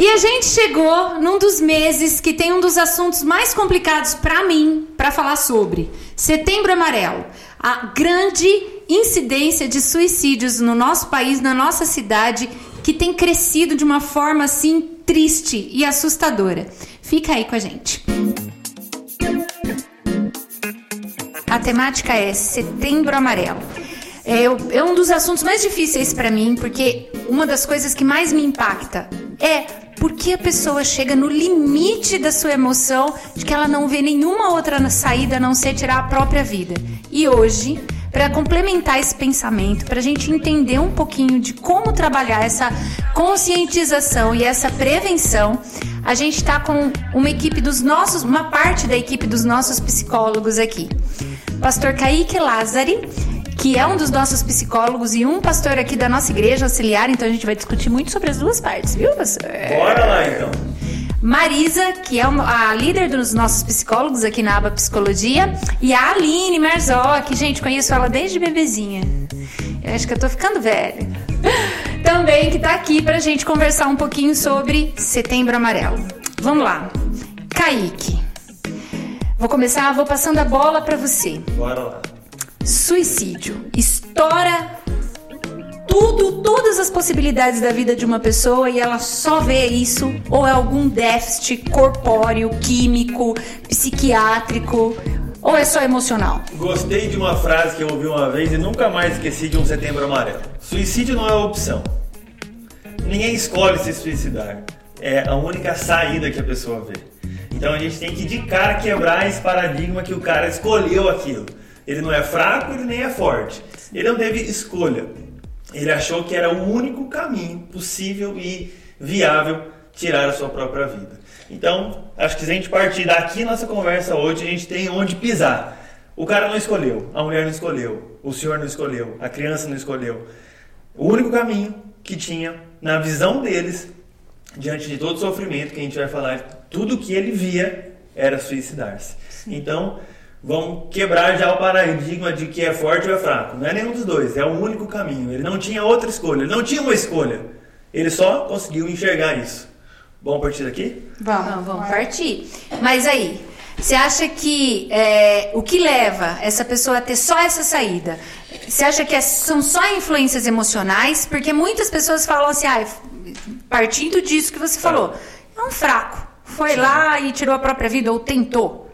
E a gente chegou num dos meses que tem um dos assuntos mais complicados para mim para falar sobre Setembro Amarelo, a grande incidência de suicídios no nosso país, na nossa cidade, que tem crescido de uma forma assim triste e assustadora. Fica aí com a gente. A temática é Setembro Amarelo. É, é um dos assuntos mais difíceis para mim, porque uma das coisas que mais me impacta é porque a pessoa chega no limite da sua emoção de que ela não vê nenhuma outra saída a não ser tirar a própria vida. E hoje, para complementar esse pensamento, para a gente entender um pouquinho de como trabalhar essa conscientização e essa prevenção, a gente está com uma equipe dos nossos, uma parte da equipe dos nossos psicólogos aqui. Pastor Kaique Lázari, que é um dos nossos psicólogos e um pastor aqui da nossa igreja auxiliar, então a gente vai discutir muito sobre as duas partes, viu, pastor? Bora lá então. Marisa, que é a líder dos nossos psicólogos aqui na aba Psicologia, e a Aline Marzó, que, gente, conheço ela desde bebezinha. Eu acho que eu tô ficando velha. Também que tá aqui pra gente conversar um pouquinho sobre Setembro Amarelo. Vamos lá. Kaique. Vou começar, vou passando a bola para você. Bora lá. Suicídio. Estoura tudo, todas as possibilidades da vida de uma pessoa e ela só vê isso ou é algum déficit corpóreo, químico, psiquiátrico ou é só emocional? Gostei de uma frase que eu ouvi uma vez e nunca mais esqueci de um setembro amarelo. Suicídio não é opção. Ninguém escolhe se suicidar. É a única saída que a pessoa vê. Então a gente tem que de cara quebrar esse paradigma que o cara escolheu aquilo. Ele não é fraco, ele nem é forte. Ele não teve escolha. Ele achou que era o único caminho possível e viável tirar a sua própria vida. Então, acho que se a gente partir daqui nossa conversa hoje, a gente tem onde pisar. O cara não escolheu, a mulher não escolheu, o senhor não escolheu, a criança não escolheu. O único caminho que tinha, na visão deles, diante de todo o sofrimento que a gente vai falar tudo que ele via era suicidar-se. Então, vamos quebrar já o paradigma de que é forte ou é fraco. Não é nenhum dos dois, é o único caminho. Ele não tinha outra escolha, ele não tinha uma escolha. Ele só conseguiu enxergar isso. Vamos partir daqui? Vamos, vamos partir. Mas aí, você acha que é, o que leva essa pessoa a ter só essa saída? Você acha que é, são só influências emocionais? Porque muitas pessoas falam assim, ah, partindo disso que você tá. falou, é um fraco foi lá e tirou a própria vida ou tentou.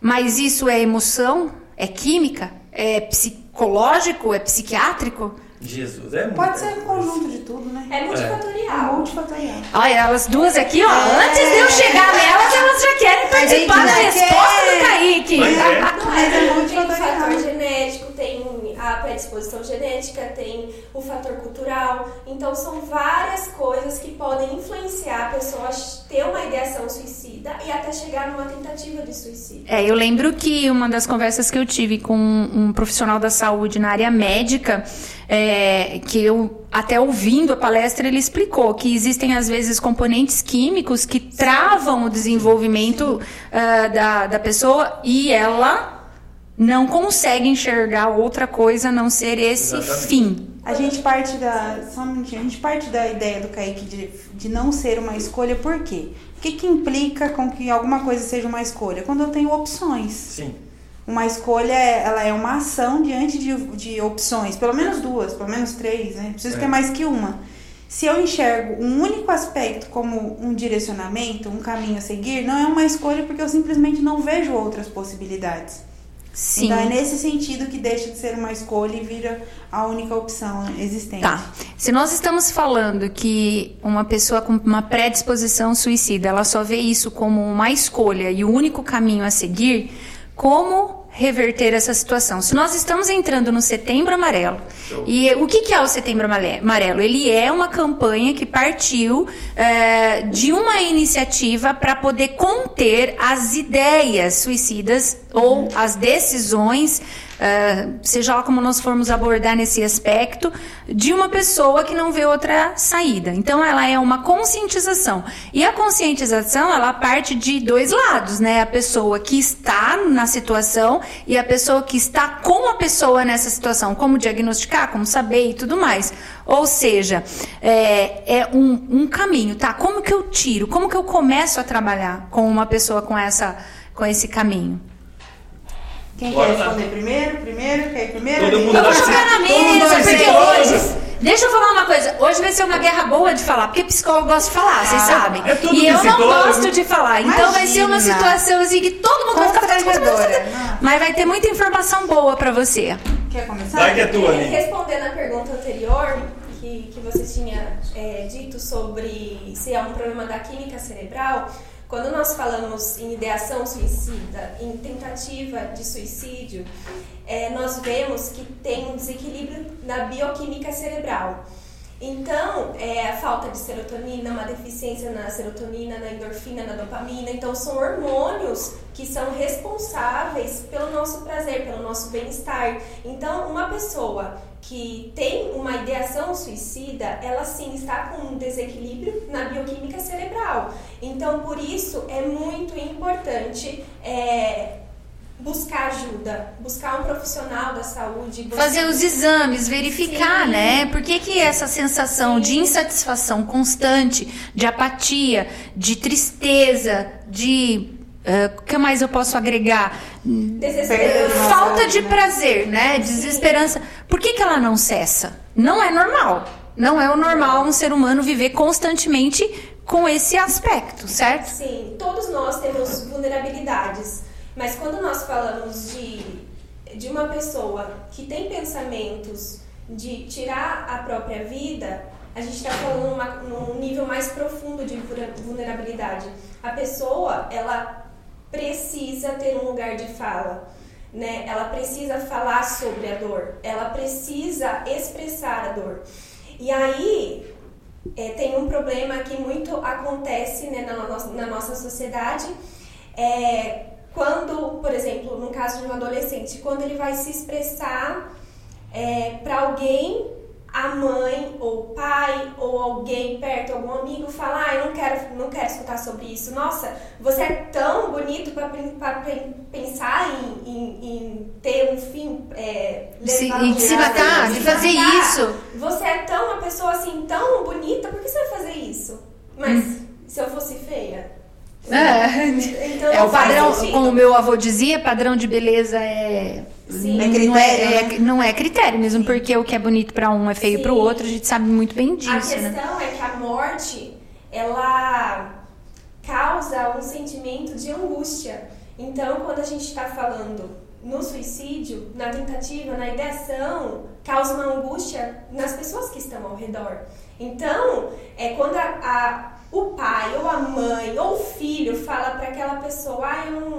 Mas isso é emoção? É química? É psicológico? É psiquiátrico? Jesus, é Pode ser um conjunto de tudo, né? É multifatorial. É. Multifatorial. Olha, elas duas aqui, ó, é. antes de eu chegar nelas, elas já querem participar da resposta quer. do Kaique. Mas é, Mas é multifatorial. Tem um fator genético, tem a predisposição genética, tem fator cultural. Então, são várias coisas que podem influenciar a pessoa a ter uma ideação suicida e até chegar numa tentativa de suicídio. É, eu lembro que uma das conversas que eu tive com um profissional da saúde na área médica, é, que eu até ouvindo a palestra ele explicou que existem às vezes componentes químicos que travam o desenvolvimento uh, da, da pessoa e ela não consegue enxergar outra coisa a não ser esse Exatamente. fim. A gente parte da. Só um minutinho, a gente parte da ideia do Kaique de, de não ser uma escolha, por quê? O que, que implica com que alguma coisa seja uma escolha? Quando eu tenho opções. Sim. Uma escolha, ela é uma ação diante de, de opções, pelo menos duas, pelo menos três, né? Preciso é. ter mais que uma. Se eu enxergo um único aspecto como um direcionamento, um caminho a seguir, não é uma escolha porque eu simplesmente não vejo outras possibilidades. Sim. Então é nesse sentido que deixa de ser uma escolha e vira a única opção existente. Tá. Se nós estamos falando que uma pessoa com uma predisposição suicida, ela só vê isso como uma escolha e o único caminho a seguir, como reverter essa situação. Se nós estamos entrando no Setembro Amarelo, e o que, que, é o Setembro Amarelo? Ele é uma campanha que partiu é, de uma iniciativa para poder conter as ideias suicidas ou as decisões uh, seja lá como nós formos abordar nesse aspecto, de uma pessoa que não vê outra saída. Então, ela é uma conscientização. E a conscientização, ela parte de dois lados, né? A pessoa que está na situação e a pessoa que está com a pessoa nessa situação. Como diagnosticar, como saber e tudo mais. Ou seja, é, é um, um caminho, tá? Como que eu tiro? Como que eu começo a trabalhar com uma pessoa com, essa, com esse caminho? Quem Bora quer responder lá. primeiro? Primeiro? Quer ir primeiro? Todo mundo eu vou jogar na mesa, porque hoje. Deixa eu falar uma coisa. Hoje vai ser uma guerra boa de falar, porque psicólogo gosta de falar, vocês ah, sabem. É e eu não gosto de falar. Imagina. Então vai ser uma situação assim que todo mundo vai ficar. Mas vai ter muita informação boa pra você. Quer começar? Vai que é tua, né? Respondendo a pergunta anterior, que, que você tinha é, dito sobre se é um problema da química cerebral. Quando nós falamos em ideação suicida, em tentativa de suicídio, é, nós vemos que tem um desequilíbrio na bioquímica cerebral. Então, é a falta de serotonina, uma deficiência na serotonina, na endorfina, na dopamina. Então, são hormônios que são responsáveis pelo nosso prazer, pelo nosso bem-estar. Então, uma pessoa que tem uma ideação suicida, ela sim está com um desequilíbrio na bioquímica cerebral. Então, por isso é muito importante é, buscar ajuda, buscar um profissional da saúde. Buscar... Fazer os exames, verificar, Sim. né? Por que, que essa sensação Sim. de insatisfação constante, de apatia, de tristeza, de. Uh, o que mais eu posso agregar? Falta de prazer, né? Desesperança. Por que, que ela não cessa? Não é normal. Não é o normal um ser humano viver constantemente com esse aspecto, certo? Sim, todos nós temos vulnerabilidades. Mas quando nós falamos de, de uma pessoa que tem pensamentos de tirar a própria vida, a gente está falando uma, num nível mais profundo de vulnerabilidade. A pessoa, ela precisa ter um lugar de fala, né? Ela precisa falar sobre a dor, ela precisa expressar a dor. E aí é, tem um problema que muito acontece né, na, no, na nossa sociedade, é, quando, por exemplo, no caso de um adolescente, quando ele vai se expressar é, para alguém a mãe ou o pai ou alguém perto, algum amigo fala, ah, eu não quero, não quero escutar sobre isso. Nossa, você é tão bonito para pensar em, em, em, ter um fim, é, se, de se matar, de fazer matar. isso. Você é tão uma pessoa assim tão bonita, por que você vai fazer isso? Mas hum. se eu fosse feia, é, então, é o padrão, como o meu avô dizia, padrão de beleza é Sim. É critério, não, é, é né? é, não é critério mesmo, Sim. porque o que é bonito para um é feio para o outro, a gente sabe muito bem disso. A né? questão né? é que a morte, ela causa um sentimento de angústia. Então, quando a gente está falando no suicídio, na tentativa, na ideação, causa uma angústia nas pessoas que estão ao redor. Então, é quando a, a o pai ou a mãe ou o filho fala para aquela pessoa, ah, eu não,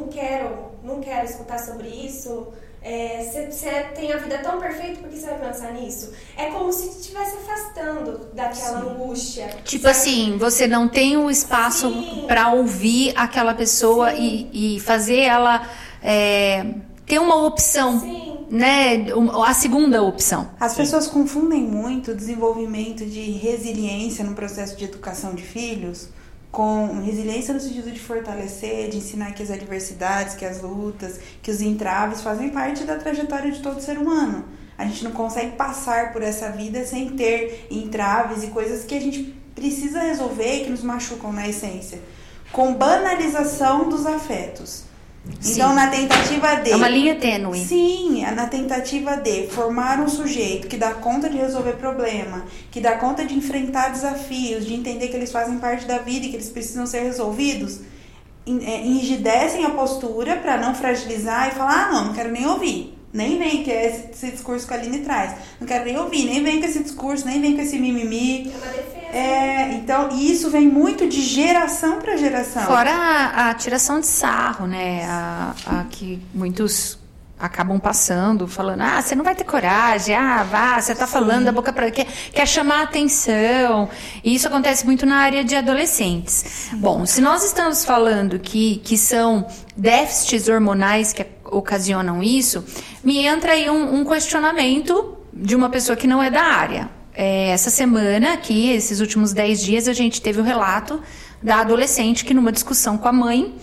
não quero, não quero escutar sobre isso, você é, tem a vida tão perfeita, por que você vai pensar nisso? É como se estivesse afastando daquela Sim. angústia. Tipo sabe? assim, você não tem o um espaço para ouvir aquela pessoa e, e, fazer ela é, ter uma opção. Sim né, a segunda opção. As Sim. pessoas confundem muito o desenvolvimento de resiliência no processo de educação de filhos com resiliência no sentido de fortalecer, de ensinar que as adversidades, que as lutas, que os entraves fazem parte da trajetória de todo ser humano. A gente não consegue passar por essa vida sem ter entraves e coisas que a gente precisa resolver e que nos machucam na essência. Com banalização dos afetos. Sim. Então, na tentativa de. É uma linha tênue. Sim, é na tentativa de formar um sujeito que dá conta de resolver problema, que dá conta de enfrentar desafios, de entender que eles fazem parte da vida e que eles precisam ser resolvidos, é, enrijecem a postura para não fragilizar e falar: ah, não, não quero nem ouvir. Nem vem que é esse, esse, discurso que a Aline traz. Não quero nem ouvir, nem vem com esse discurso, nem vem com esse mimimi. É uma defesa. É, então, isso vem muito de geração para geração. Fora a, a, tiração de sarro, né? A, a que muitos acabam passando, falando, ah, você não vai ter coragem, ah, vá, você está falando da boca para quer, quer chamar atenção. E isso acontece muito na área de adolescentes. Bom, se nós estamos falando que, que são déficits hormonais que ocasionam isso, me entra aí um, um questionamento de uma pessoa que não é da área. É, essa semana aqui, esses últimos 10 dias, a gente teve o relato da adolescente que numa discussão com a mãe,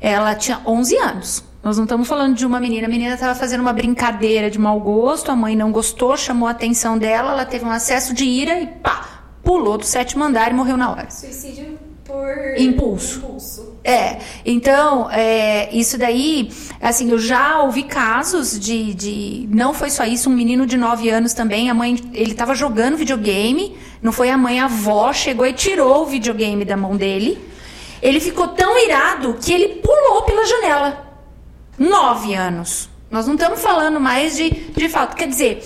ela tinha 11 anos. Nós não estamos falando de uma menina. A menina estava fazendo uma brincadeira de mau gosto, a mãe não gostou, chamou a atenção dela, ela teve um acesso de ira e pá, pulou do sétimo andar e morreu na hora. Suicídio por impulso. impulso. É, então, é, isso daí, assim, eu já ouvi casos de, de. Não foi só isso, um menino de 9 anos também, a mãe, ele estava jogando videogame, não foi a mãe, a avó chegou e tirou o videogame da mão dele. Ele ficou tão irado que ele pulou pela janela. Nove anos. Nós não estamos falando mais de, de fato. Quer dizer,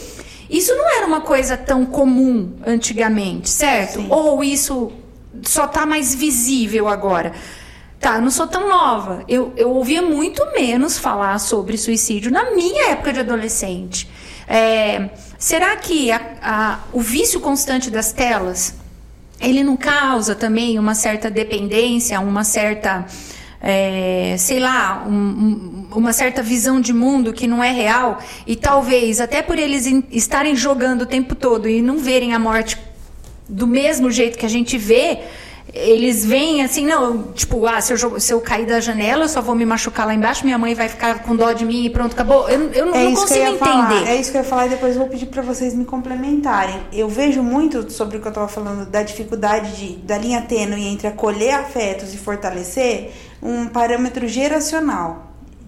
isso não era uma coisa tão comum antigamente, certo? Sim. Ou isso só está mais visível agora? Tá, eu não sou tão nova. Eu, eu ouvia muito menos falar sobre suicídio na minha época de adolescente. É, será que a, a, o vício constante das telas ele não causa também uma certa dependência, uma certa é, sei lá, um, um, uma certa visão de mundo que não é real e talvez até por eles estarem jogando o tempo todo e não verem a morte do mesmo jeito que a gente vê, eles veem assim, não, tipo, ah, se eu, se eu cair da janela, eu só vou me machucar lá embaixo, minha mãe vai ficar com dó de mim e pronto, acabou. Eu, eu é não consigo entender. Falar, é isso que eu ia falar e depois eu vou pedir para vocês me complementarem. Eu vejo muito sobre o que eu estava falando da dificuldade de, da linha tênue entre acolher afetos e fortalecer um parâmetro geracional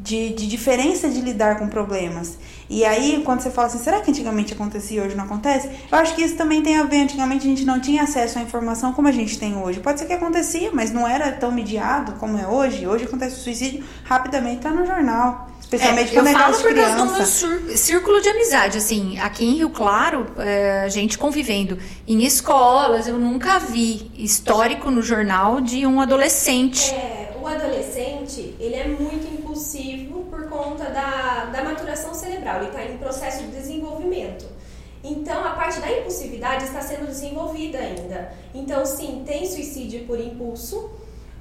de, de diferença de lidar com problemas. E aí, quando você fala assim, será que antigamente acontecia e hoje não acontece? Eu acho que isso também tem a ver. Antigamente a gente não tinha acesso à informação como a gente tem hoje. Pode ser que acontecia, mas não era tão mediado como é hoje. Hoje acontece o suicídio rapidamente, tá no jornal. Especialmente é, quando eu é falo por de causa do criança. meu círculo de amizade, assim, aqui em Rio Claro, é, a gente convivendo em escolas, eu nunca vi histórico no jornal de um adolescente. É, o adolescente, ele é muito impulsivo por conta da, da maturação cerebral, ele está em processo de desenvolvimento. Então, a parte da impulsividade está sendo desenvolvida ainda. Então, sim, tem suicídio por impulso,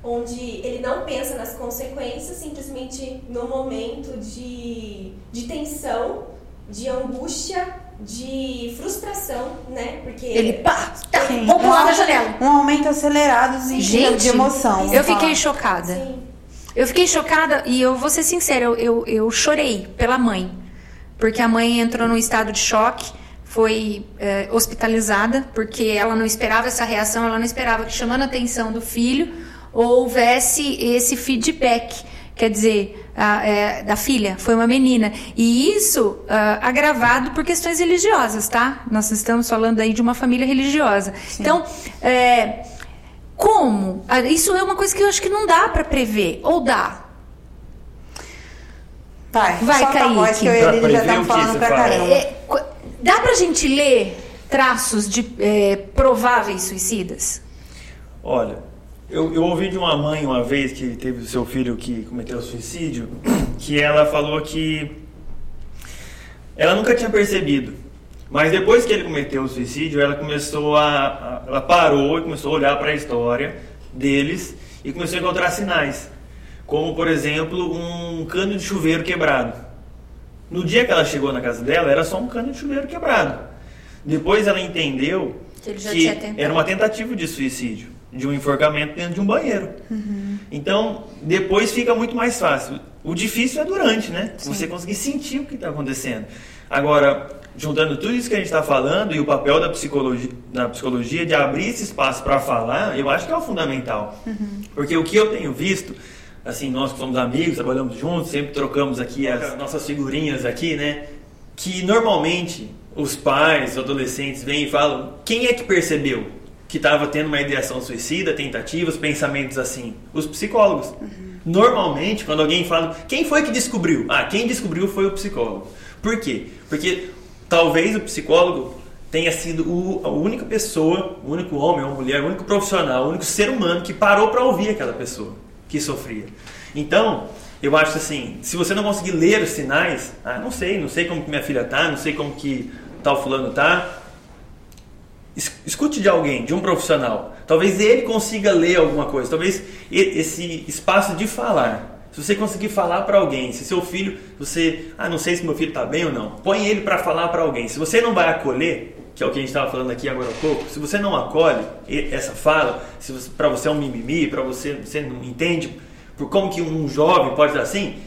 onde ele não pensa nas consequências, simplesmente no momento de, de tensão, de angústia, de frustração, né? Porque Ele, pá, tá, Sim. vou pular da janela. Um aumento acelerado de, Gente, de emoção. eu fiquei falar. chocada. Sim. Eu fiquei chocada e eu vou ser sincera, eu, eu, eu chorei pela mãe. Porque a mãe entrou num estado de choque, foi é, hospitalizada, porque ela não esperava essa reação, ela não esperava que chamando a atenção do filho houvesse esse feedback. Quer dizer, a, é, da filha, foi uma menina. E isso ah, agravado por questões religiosas, tá? Nós estamos falando aí de uma família religiosa. Então, é, como? Ah, Isso é uma coisa que eu acho que não dá para prever. Ou dá? Vai, Vai, solta a voz Kaique. que eu e Pra ele já estamos falando pra fala? caramba. É, dá pra gente ler traços de é, prováveis suicidas? Olha, eu, eu ouvi de uma mãe uma vez que teve o seu filho que cometeu suicídio, que ela falou que ela nunca tinha percebido. Mas depois que ele cometeu o suicídio, ela começou a, a- ela parou e começou a olhar para a história deles e começou a encontrar sinais, como por exemplo um cano de chuveiro quebrado. No dia que ela chegou na casa dela, era só um cano de chuveiro quebrado. Depois ela entendeu Que ele já que era uma tentativa de suicídio, de um enforcamento dentro de um banheiro. Então, depois fica muito mais fácil. O difícil é durante, né? Você conseguir sentir o que está acontecendo. Agora, juntando tudo isso que a gente está falando e o papel da psicologia, da psicologia de abrir esse espaço para falar, eu acho que é o fundamental. Porque o que eu tenho visto, assim, nós que somos amigos, trabalhamos juntos, sempre trocamos aqui as nossas figurinhas aqui, né? Que normalmente os pais, os adolescentes vêm e falam: quem é que percebeu que estava tendo uma ideação suicida, tentativas, pensamentos assim? Os psicólogos. Normalmente, quando alguém fala, quem foi que descobriu? Ah, quem descobriu foi o psicólogo. Por quê? Porque talvez o psicólogo tenha sido o- a única pessoa, o único homem ou mulher, o único profissional, o único ser humano que parou para ouvir aquela pessoa que sofria. Então, eu acho assim, se você não conseguir ler os sinais, ah, não sei, não sei como que minha filha tá, não sei como que tal fulano tá, escute de alguém, de um profissional. Talvez ele consiga ler alguma coisa. Talvez esse espaço de falar Se você conseguir falar para alguém, se seu filho, você, ah, não sei se meu filho está bem ou não, põe ele para falar para alguém. Se você não vai acolher, que é o que a gente estava falando aqui agora há pouco, se você não acolhe essa fala, se para você é um mimimi, para você você não entende por como que um jovem pode ser assim,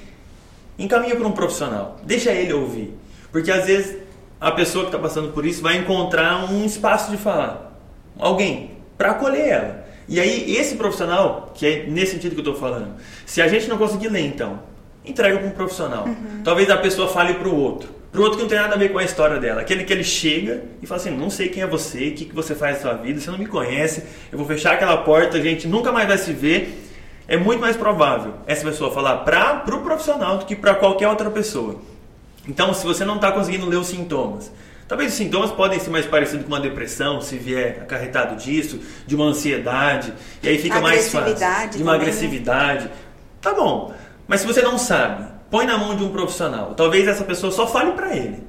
encaminha para um profissional, deixa ele ouvir, porque às vezes a pessoa que está passando por isso vai encontrar um espaço de falar, alguém para acolher ela. E aí, esse profissional, que é nesse sentido que eu estou falando, se a gente não conseguir ler, então, entrega para um profissional. Uhum. Talvez a pessoa fale para o outro. Para o outro que não tem nada a ver com a história dela. Aquele que ele chega e fala assim: não sei quem é você, o que, que você faz na sua vida, você não me conhece, eu vou fechar aquela porta, a gente nunca mais vai se ver. É muito mais provável essa pessoa falar para o pro profissional do que para qualquer outra pessoa. Então, se você não está conseguindo ler os sintomas, Talvez os sintomas podem ser mais parecidos com uma depressão, se vier acarretado disso, de uma ansiedade, e aí fica mais fácil. De uma também, né? agressividade. Né? Tá bom. Mas se você não sabe, põe na mão de um profissional. Talvez essa pessoa só fale para ele.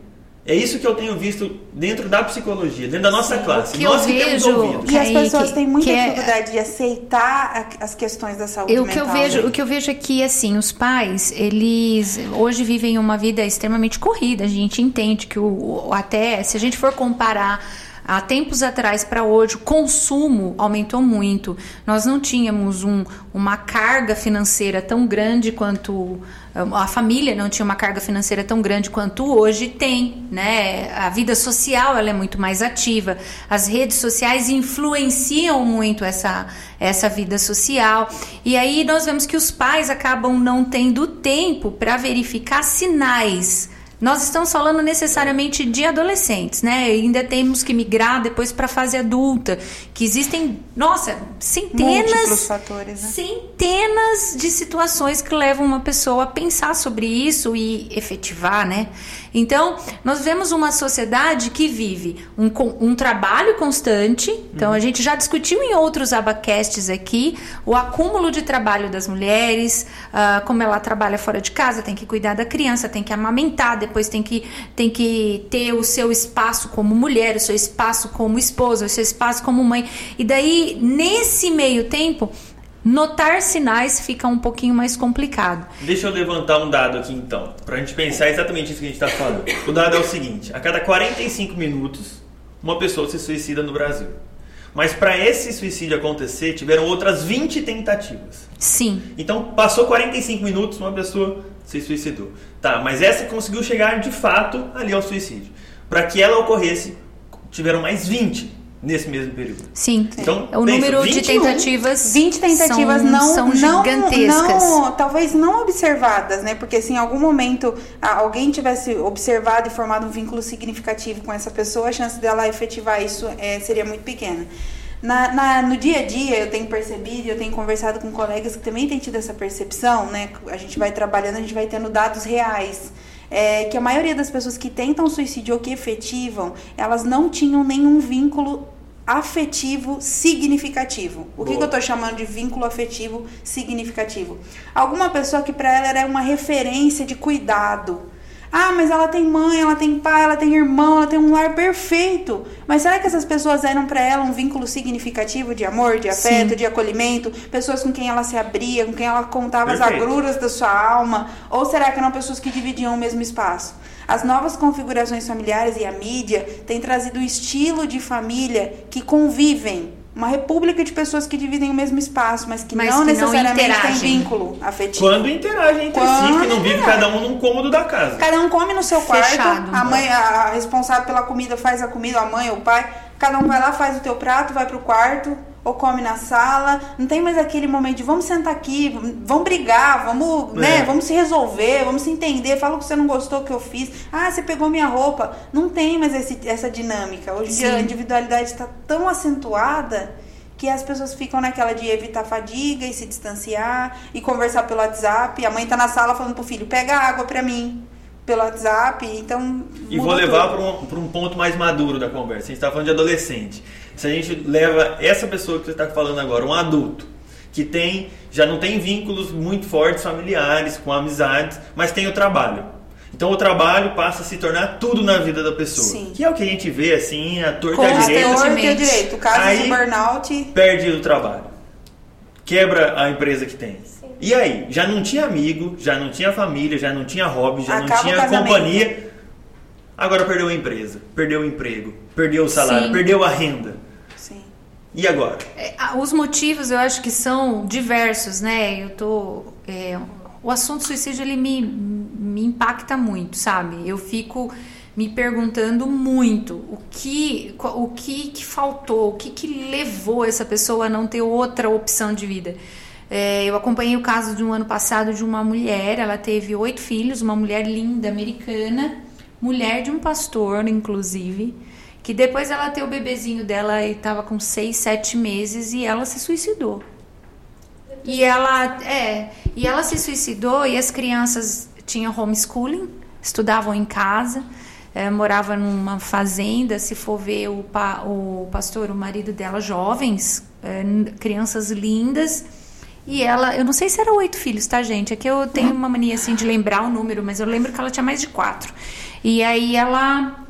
É isso que eu tenho visto dentro da psicologia, dentro da nossa Sim, classe. Que Nós eu que vejo, ouvido. E as pessoas que, têm muita que é dificuldade é, de aceitar as questões da saúde o mental. Que eu vejo, o que eu vejo aqui, é assim, os pais, eles hoje vivem uma vida extremamente corrida. A gente entende que o, até, se a gente for comparar Há tempos atrás para hoje, o consumo aumentou muito. Nós não tínhamos um, uma carga financeira tão grande quanto a família não tinha uma carga financeira tão grande quanto hoje tem, né? A vida social ela é muito mais ativa. As redes sociais influenciam muito essa essa vida social. E aí nós vemos que os pais acabam não tendo tempo para verificar sinais nós estamos falando necessariamente de adolescentes, né? E ainda temos que migrar depois para a fase adulta, que existem, nossa, centenas, fatores, né? centenas de situações que levam uma pessoa a pensar sobre isso e efetivar, né? Então, nós vemos uma sociedade que vive um, um trabalho constante. Então, uhum. a gente já discutiu em outros abacasts aqui o acúmulo de trabalho das mulheres, uh, como ela trabalha fora de casa, tem que cuidar da criança, tem que amamentar, depois tem que, tem que ter o seu espaço como mulher, o seu espaço como esposa, o seu espaço como mãe. E daí, nesse meio tempo, Notar sinais fica um pouquinho mais complicado. Deixa eu levantar um dado aqui então, para a gente pensar exatamente isso que a gente está falando. O dado é o seguinte: a cada 45 minutos, uma pessoa se suicida no Brasil. Mas para esse suicídio acontecer, tiveram outras 20 tentativas. Sim. Então, passou 45 minutos, uma pessoa se suicidou. Tá, mas essa conseguiu chegar de fato ali ao suicídio. Para que ela ocorresse, tiveram mais 20 nesse mesmo período. Sim. Então, o pensa, número 21, de tentativas 20 tentativas são, não são gigantescas. Não, não, talvez não observadas, né? Porque se em algum momento alguém tivesse observado e formado um vínculo significativo com essa pessoa, a chance dela efetivar isso é, seria muito pequena. Na, na, no dia a dia eu tenho percebido, eu tenho conversado com colegas que também têm tido essa percepção, né? A gente vai trabalhando, a gente vai tendo dados reais é, que a maioria das pessoas que tentam suicídio ou que efetivam, elas não tinham nenhum vínculo afetivo significativo. O que, que, eu estou chamando de vínculo afetivo significativo? Alguma pessoa que para ela era uma referência de cuidado, ah, mas ela tem mãe, ela tem pai, ela tem irmão, ela tem um lar perfeito. Mas será que essas pessoas eram para ela um vínculo significativo de amor, de afeto, Sim. de acolhimento? Pessoas com quem ela se abria, com quem ela contava Perfeito. as agruras da sua alma? Ou será que eram pessoas que dividiam o mesmo espaço? As novas configurações familiares e a mídia têm trazido um estilo de família que convivem uma república de pessoas que dividem o mesmo espaço, mas que mas não que necessariamente não têm vínculo afetivo. Quando interagem entre Quando si, que não vive cada um num cômodo da casa. Cada um come no seu quarto, Fechado, a mãe, a responsável pela comida faz a comida, a mãe ou o pai, cada um vai lá, faz o teu prato, vai pro quarto, ou come na sala, não tem mais aquele momento de vamos sentar aqui, vamos brigar, vamos, né, é. né, vamos se resolver, vamos se entender, fala que você não gostou que eu fiz, ah, você pegou minha roupa, não tem mais esse, essa dinâmica. Hoje em dia a individualidade está tão acentuada que as pessoas ficam naquela de evitar fadiga e se distanciar e conversar pelo WhatsApp. A mãe tá na sala falando pro filho, pega água para mim pelo WhatsApp, então. E vou levar para um, um ponto mais maduro da conversa. A gente está falando de adolescente. Se a gente leva essa pessoa que você está falando agora, um adulto, que tem já não tem vínculos muito fortes familiares, com amizades, mas tem o trabalho. Então o trabalho passa a se tornar tudo na vida da pessoa. Sim. Que é o que a gente vê assim, a torta e a direita. direito. O caso Aí, de burnout. Perde o trabalho quebra a empresa que tem. Sim. E aí? Já não tinha amigo, já não tinha família, já não tinha hobby, já Acaba não tinha companhia. Agora perdeu a empresa, perdeu o emprego, perdeu o salário, Sim. perdeu a renda. E agora? É, os motivos eu acho que são diversos, né? Eu tô. É, o assunto suicídio ele me, me impacta muito, sabe? Eu fico me perguntando muito o que o que, que faltou, o que, que levou essa pessoa a não ter outra opção de vida. É, eu acompanhei o caso de um ano passado de uma mulher, ela teve oito filhos, uma mulher linda, americana, mulher de um pastor, inclusive, que depois ela ter o bebezinho dela e estava com seis, sete meses e ela se suicidou. E ela, é, e ela se suicidou e as crianças tinham homeschooling, estudavam em casa é, morava numa fazenda, se for ver o, pa, o pastor, o marido dela, jovens, é, crianças lindas. E ela, eu não sei se era oito filhos, tá, gente? É que eu tenho uma mania assim de lembrar o número, mas eu lembro que ela tinha mais de quatro. E aí ela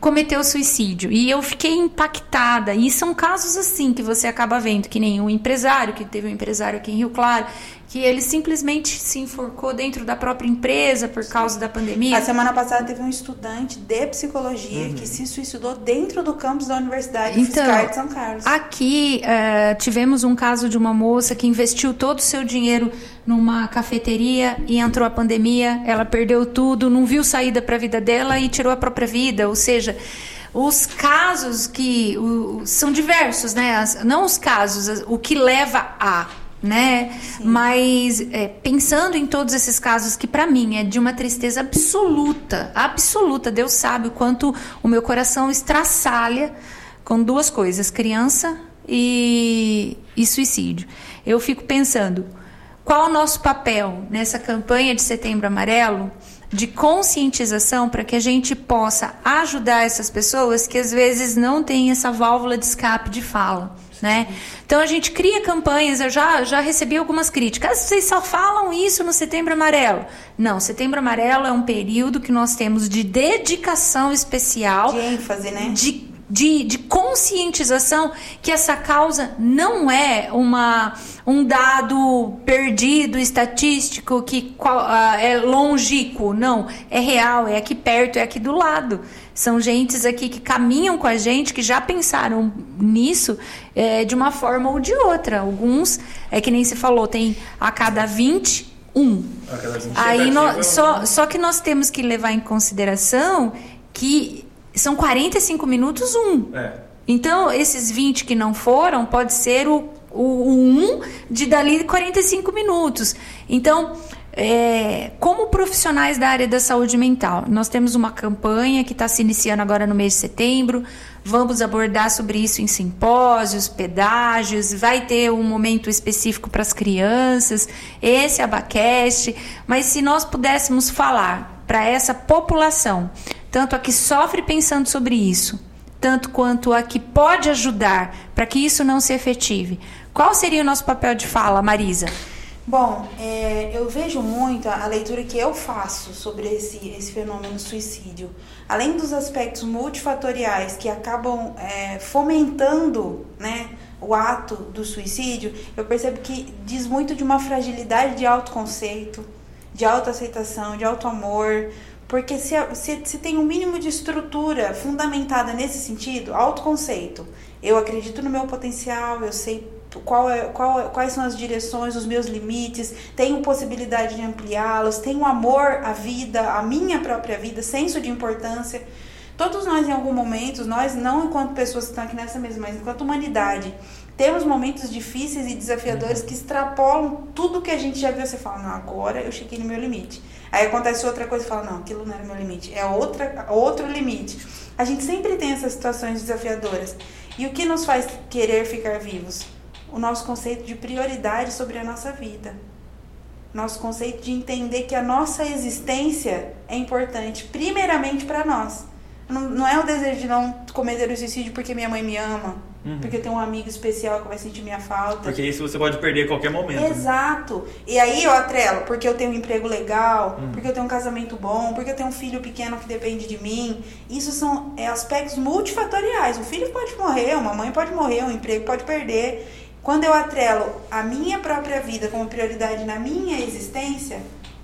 cometeu suicídio. E eu fiquei impactada. E são casos assim que você acaba vendo, que nem um empresário, que teve um empresário aqui em Rio Claro, que ele simplesmente se enforcou dentro da própria empresa por causa da pandemia. A semana passada teve um estudante de psicologia uhum. que se suicidou dentro do campus da Universidade então, Fiscal de São Carlos. Aqui uh, tivemos um caso de uma moça que investiu todo o seu dinheiro numa cafeteria e entrou a pandemia, ela perdeu tudo, não viu saída para a vida dela e tirou a própria vida, ou seja, os casos que o, são diversos, né? As, não os casos, o que leva a né? Sim. Mas é, pensando em todos esses casos que para mim é de uma tristeza absoluta, absoluta. Deus sabe o quanto o meu coração estraçalha com duas coisas: criança e, e suicídio. Eu fico pensando qual o nosso papel nessa campanha de Setembro Amarelo de conscientização para que a gente possa ajudar essas pessoas que às vezes não têm essa válvula de escape de fala né? Então a gente cria campanhas, eu já, já recebi algumas críticas. Ah, vocês só falam isso no Setembro Amarelo. Não, Setembro Amarelo é um período que nós temos de dedicação especial. De ênfase, né? De, de, de conscientização que essa causa não é uma um dado perdido, estatístico, que uh, é longínquo. Não, é real, é aqui perto, é aqui do lado. São gentes aqui que caminham com a gente, que já pensaram nisso é, de uma forma ou de outra. Alguns, é que nem se falou, tem a cada 20, um. A cada 20 Aí nós, é só, só que nós temos que levar em consideração que são 45 minutos, um. É. Então, esses 20 que não foram, pode ser o, o, o 1 de dali 45 minutos. Então, é, como profissionais da área da saúde mental, nós temos uma campanha que está se iniciando agora no mês de setembro. Vamos abordar sobre isso em simpósios, pedágios, vai ter um momento específico para as crianças, esse abacast. Mas se nós pudéssemos falar para essa população, tanto a que sofre pensando sobre isso, tanto quanto a que pode ajudar para que isso não se efetive, qual seria o nosso papel de fala, Marisa? Bom, é, eu vejo muito a, leitura que eu faço sobre esse, esse fenômeno suicídio. Além dos aspectos multifatoriais que acabam é, fomentando né, o ato do suicídio, eu percebo que diz muito de uma fragilidade de autoconceito, de autoaceitação, de autoamor. Porque se, se, se tem um mínimo de estrutura fundamentada nesse sentido, autoconceito, eu acredito no meu potencial, eu sei qual é, qual, é, quais são as direções, os meus limites, tenho possibilidade de ampliá-los, tenho amor à vida, à minha própria vida, senso de importância. Todos nós, em algum momento, nós não enquanto pessoas que estão aqui nessa mesa, mas enquanto humanidade, temos momentos difíceis e desafiadores que extrapolam tudo que a gente já viu. Você fala, não, agora eu cheguei no meu limite. Aí acontece outra coisa e fala, não, aquilo não era meu limite, é outra, outro limite. A gente sempre tem essas situações desafiadoras. E o que nos faz querer ficar vivos? o nosso conceito de prioridade sobre a nossa vida. Nosso conceito de entender que a nossa existência é importante, primeiramente para nós. Não, não, é o desejo de não cometer o suicídio porque minha mãe me ama, uhum. porque tem um amigo especial que vai sentir minha falta. Porque isso você pode perder a qualquer momento. Né? Exato. Né? E aí eu atrelo, porque eu tenho um emprego legal, uhum. porque eu tenho um casamento bom, porque eu tenho um filho pequeno que depende de mim. Isso são é, aspectos multifatoriais. O filho pode morrer, uma mãe pode morrer, um emprego pode perder. Quando eu atrelo a minha própria vida como prioridade na minha existência,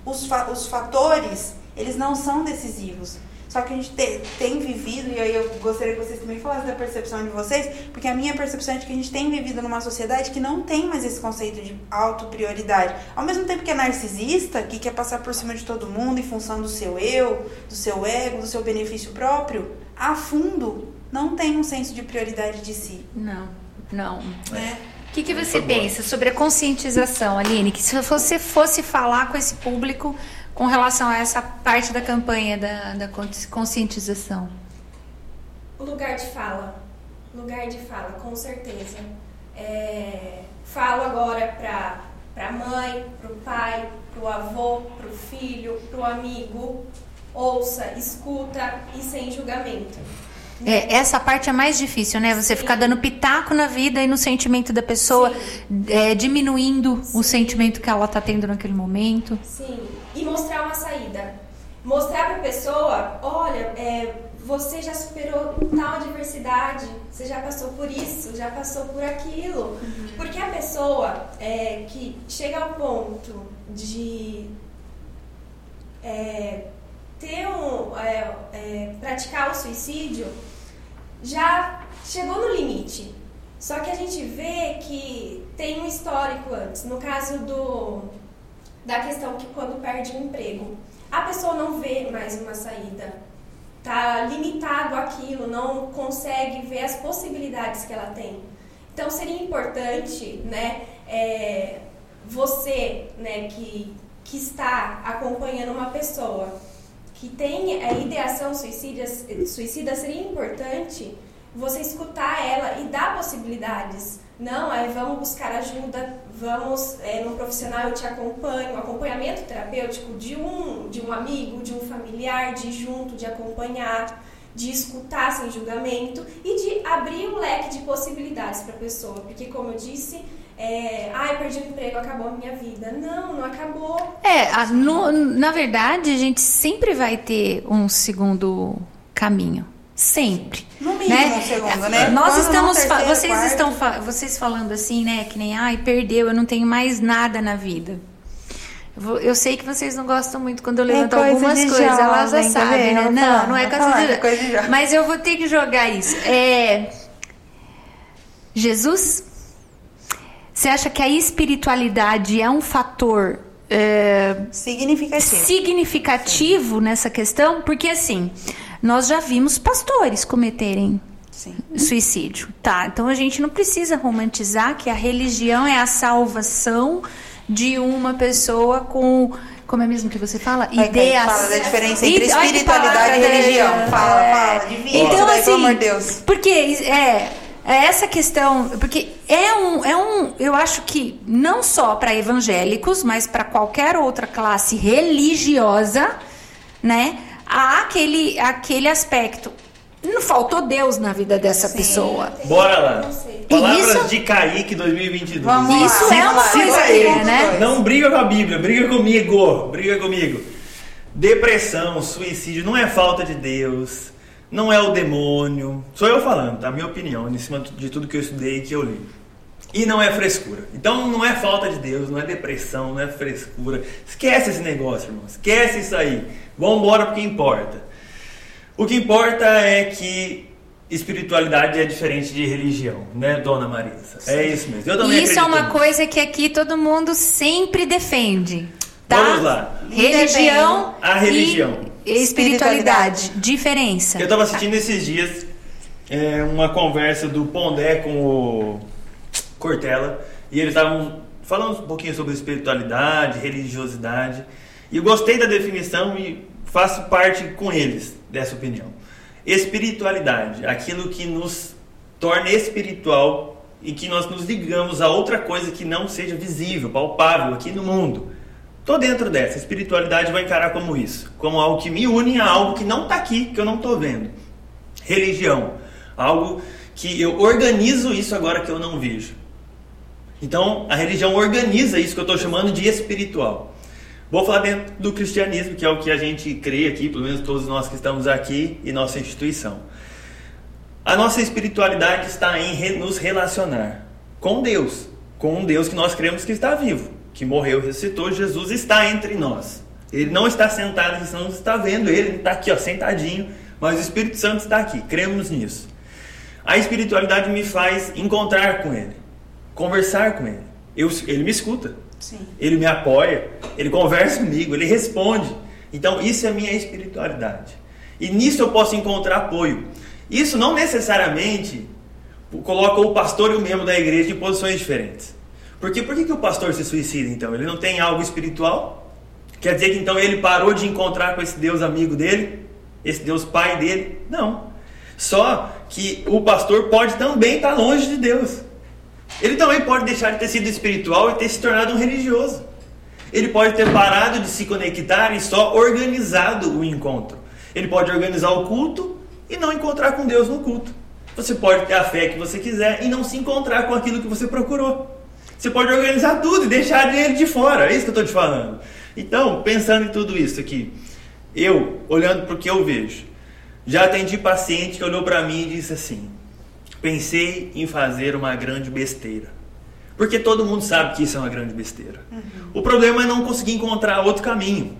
os, fa os fatores, eles não são decisivos. Só que a gente te, tem vivido, e aí eu gostaria que vocês também falassem da percepção de vocês, porque a minha percepção é de que a gente tem vivido numa sociedade que não tem mais esse conceito de auto-prioridade. Ao mesmo tempo que é narcisista, que quer passar por cima de todo mundo em função do seu eu, do seu ego, do seu benefício próprio, a fundo não tem um senso de prioridade de si. Não, não. Né? O que, que você pensa sobre a conscientização, Aline? Que se você fosse falar com esse público com relação a essa parte da campanha da, da conscientização? Lugar de fala. Lugar de fala, com certeza. É, falo agora para a mãe, para o pai, para o avô, para o filho, para o amigo. Ouça, escuta e sem julgamento. É, essa parte é mais difícil, né? Você Sim. ficar dando pitaco na vida e no sentimento da pessoa, é, diminuindo Sim. o sentimento que ela está tendo naquele momento. Sim, e mostrar uma saída. Mostrar para a pessoa: olha, é, você já superou tal adversidade, você já passou por isso, já passou por aquilo. Uhum. Porque a pessoa é, que chega ao ponto de é, ter um, é, é, praticar o suicídio, já chegou no limite. Só que a gente vê que tem um histórico antes. No caso do, da questão que quando perde um emprego, a pessoa não vê mais uma saída. Tá limitado aquilo, não consegue ver as possibilidades que ela tem. Então seria importante, né, é, você, né, que, que está acompanhando uma pessoa que tem a ideação suicida, suicida, seria importante você escutar ela e dar possibilidades. Não, aí vamos buscar ajuda, vamos é, num profissional, eu te acompanho, acompanhamento terapêutico de um, de um amigo, de um familiar, de junto, de acompanhar, de escutar sem julgamento e de abrir um leque de possibilidades para a pessoa. Porque, como eu disse, é, ah, eu perdi o emprego, acabou a minha vida. Não, não acabou. É, a, no, na verdade, a gente sempre vai ter um segundo caminho. Sempre. No mínimo né? segundo, né? Nós Quando estamos. Terceiro, vocês quarto. estão vocês falando assim, né? Que nem, ai, perdeu, eu não tenho mais nada na vida. Eu, sei que vocês não gostam muito quando eu é levanto é algumas coisas, jovem, elas já sabem, né? Não, não é coisa, de... coisa de Mas eu vou ter que jogar isso. É. Jesus você acha que a espiritualidade é um fator é, significativo. significativo nessa questão? Porque assim, nós já vimos pastores cometerem Sim. suicídio, tá? Então a gente não precisa romantizar que a religião é a salvação de uma pessoa com como é mesmo que você fala? Ideias. Fala da diferença entre espiritualidade e religião. Fala, fala, divide. Então, assim, pelo amor de Deus. Porque é, é essa questão, porque é um, é um, eu acho que não só para evangélicos, mas para qualquer outra classe religiosa, né? Há aquele, aquele aspecto. Não faltou Deus na vida dessa Sim, pessoa. Bora lá. Palavras isso, de Kaique 2022. Vamos isso lá. é uma coisa aí, né? Não briga com a Bíblia, briga comigo, briga comigo. Depressão, suicídio não é falta de Deus não é o demônio. Sou eu falando, tá? Minha opinião, em cima de tudo que eu estudei e que eu li. E não é frescura. Então não é falta de Deus, não é depressão, não é frescura. Esquece esse negócio, irmão. Esquece isso aí. Vamos embora porque importa. O que importa é que espiritualidade é diferente de religião, né, dona Marisa? É isso mesmo. Eu também Isso é uma nisso. coisa que aqui todo mundo sempre defende. Tá? Vamos lá. Religião. A religião. Espiritualidade. Diferença. Eu estava assistindo esses dias é, uma conversa do Pondé com o Cortella e eles estavam falando um pouquinho sobre espiritualidade, religiosidade. E eu gostei da definição e faço parte com eles dessa opinião. Espiritualidade, aquilo que nos torna espiritual e que nós nos ligamos a outra coisa que não seja visível, palpável aqui no mundo. Tô dentro dessa. espiritualidade vai encarar como isso, como algo que me une a algo que não está aqui, que eu não estou vendo. Religião, algo que eu organizo isso agora que eu não vejo. Então, a religião organiza isso que eu estou chamando de espiritual. Vou falar dentro do cristianismo, que é o que a gente crê aqui, pelo menos todos nós que estamos aqui e nossa instituição. A nossa espiritualidade está em nos relacionar com Deus com um Deus que nós cremos que está vivo, que morreu, ressuscitou, Jesus está entre nós. Ele não está sentado, gente não está vendo ele, ele está aqui, ó, sentadinho, mas o Espírito Santo está aqui, cremos nisso. A espiritualidade me faz encontrar com ele, conversar com ele. Eu, ele me escuta, Ele me apoia, ele conversa comigo, ele responde. Então, isso é minha espiritualidade. E nisso eu posso encontrar apoio. Isso não necessariamente coloca o pastor e o membro da igreja em posições diferentes. Porque por que, que o pastor se suicida então? Ele não tem algo espiritual? Quer dizer que então ele parou de encontrar com esse Deus amigo dele? Esse Deus pai dele? Não. Só que o pastor pode também estar longe de Deus. Ele também pode deixar de ter sido espiritual e ter se tornado um religioso. Ele pode ter parado de se conectar e só organizado o encontro. Ele pode organizar o culto e não encontrar com Deus no culto. Você pode ter a fé que você quiser e não se encontrar com aquilo que você procurou. Você pode organizar tudo e deixar ele de fora. É isso que eu estou te falando. Então, pensando em tudo isso aqui, eu, olhando para o que eu vejo, já atendi paciente que olhou para mim e disse assim: pensei em fazer uma grande besteira. Porque todo mundo sabe que isso é uma grande besteira. Uhum. O problema é não conseguir encontrar outro caminho.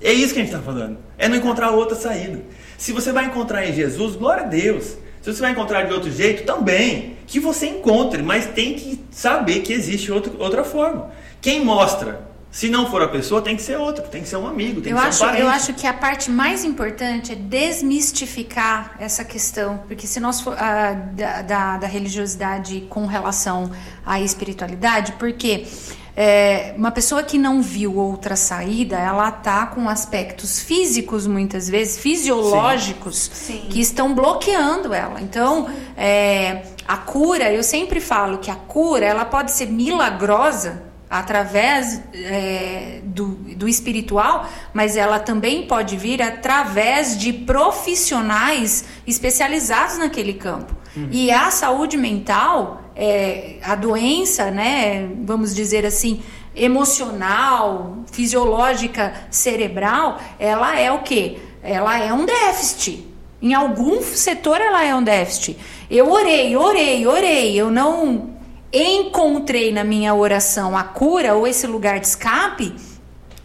É isso que a gente está falando. É não encontrar outra saída. Se você vai encontrar em Jesus, glória a Deus. Se você vai encontrar de outro jeito, também. Que você encontre, mas tem que saber que existe outro, outra forma. Quem mostra se não for a pessoa, tem que ser outro, tem que ser um amigo, tem eu que acho, ser um parente. Eu acho que a parte mais importante é desmistificar essa questão, porque se nós for, a, da, da, da, religiosidade com relação à espiritualidade, porque é, uma pessoa que não viu outra saída, ela tá com aspectos físicos muitas vezes, fisiológicos, Sim. Sim. que estão bloqueando ela. Então, é, a cura, eu sempre falo que a cura, ela pode ser milagrosa através é, do, do espiritual, mas ela também pode vir através de profissionais especializados naquele campo. Uhum. E a saúde mental, é, a doença, né, vamos dizer assim, emocional, fisiológica, cerebral, ela é o que? Ela é um déficit. Em algum setor ela é um déficit. Eu orei, orei, orei, eu não encontrei na minha oração a cura ou esse lugar de escape,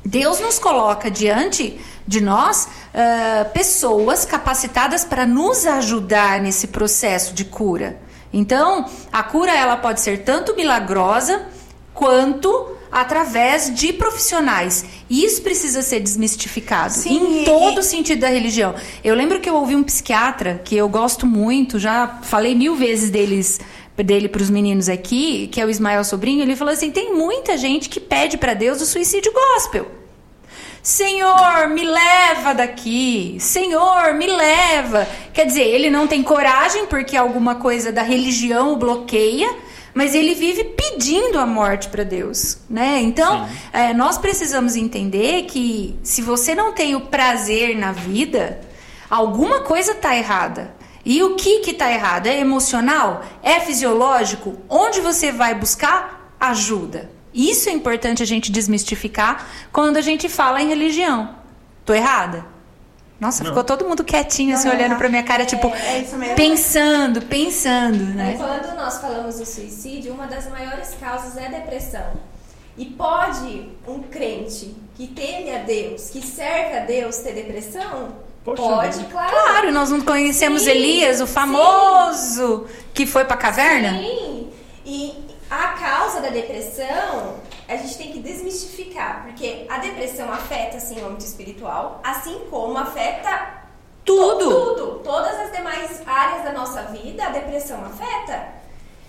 Deus nos coloca diante de nós uh, pessoas capacitadas para nos ajudar nesse processo de cura. Então, a cura ela pode ser tanto milagrosa quanto através de profissionais. E isso precisa ser desmistificado Sim, em todo o sentido da religião. Eu lembro que eu ouvi um psiquiatra que eu gosto muito, já falei mil vezes deles dele para os meninos aqui, que é o Ismael Sobrinho, ele falou assim: tem muita gente que pede para Deus o suicídio gospel. Senhor, me leva daqui. Senhor, me leva. Quer dizer, ele não tem coragem porque alguma coisa da religião o bloqueia, mas ele vive pedindo a morte para Deus, né? Então, é, nós precisamos entender que se você não tem o prazer na vida, alguma coisa está errada. E o que que tá errado? É emocional? É fisiológico? Onde você vai buscar ajuda? Isso é importante a gente desmistificar quando a gente fala em religião. Tô errada? Nossa, não. ficou todo mundo quietinho, assim, olhando pra minha cara, tipo, é, é pensando, pensando, né? Quando nós falamos do suicídio, uma das maiores causas é a depressão. E pode um crente que teme a Deus, que serve a Deus, ter depressão? Poxa Pode, claro. Claro, nós não conhecemos sim, Elias, o famoso sim. que foi para a caverna? Sim. E a causa da depressão, a gente tem que desmistificar, porque a depressão afeta assim o âmbito espiritual, assim como afeta tudo. Tudo, todas as demais áreas da nossa vida, a depressão afeta.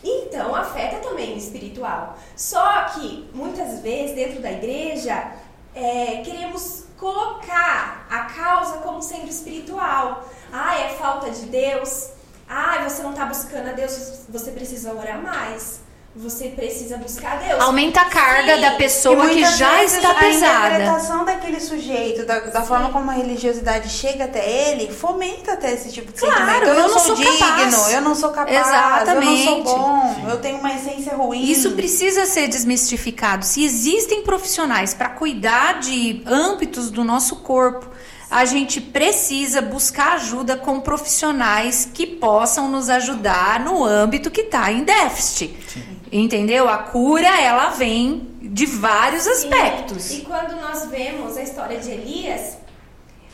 Então, afeta também o espiritual. Só que muitas vezes dentro da igreja é, queremos colocar a causa como sendo espiritual. Ah, é falta de Deus. Ah, você não está buscando a Deus, você precisa orar mais. Você precisa buscar Deus. Aumenta a carga Sim. da pessoa que já está pesada. A interpretação daquele sujeito, da, da forma como a religiosidade chega até ele, fomenta até esse tipo de claro, sentimento. Eu, eu não, sou, sou digno, capaz. eu não sou capaz, Exatamente. eu não sou bom, Sim. eu tenho uma essência ruim. Isso precisa ser desmistificado. Se existem profissionais para cuidar de âmbitos do nosso corpo, a gente precisa buscar ajuda com profissionais que possam nos ajudar no âmbito que está em déficit. Sim. Entendeu? A cura, ela vem de vários Sim. aspectos. E quando nós vemos a história de Elias,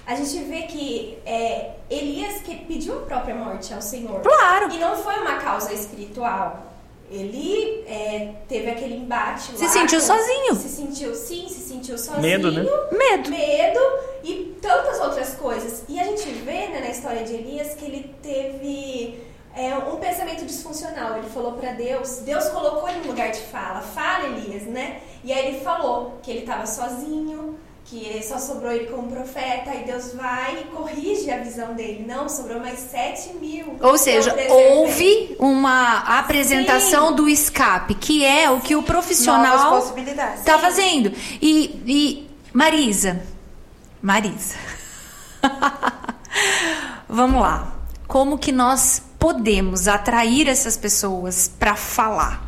a gente vê que é, Elias que pediu a própria morte ao Senhor. Claro. E não foi uma causa espiritual. Ele é, teve aquele embate Se lá sentiu com- sozinho. Se sentiu, sim, se sentiu sozinho. Medo, né? Medo. Medo e tantas outras coisas. E a gente vê né, na história de Elias que ele teve é, um pensamento disfuncional. Ele falou pra Deus, Deus colocou ele no lugar de fala. Fala, Elias, né? E aí ele falou que ele estava sozinho, que só sobrou ele como profeta. E Deus vai e corrige a visão dele. Não, sobrou mais sete mil. Ou que seja, houve uma apresentação do escape, que é o que o profissional possibilidades. tá fazendo. E, e Marisa, Marisa, vamos lá. Como que nós podemos atrair essas pessoas para falar?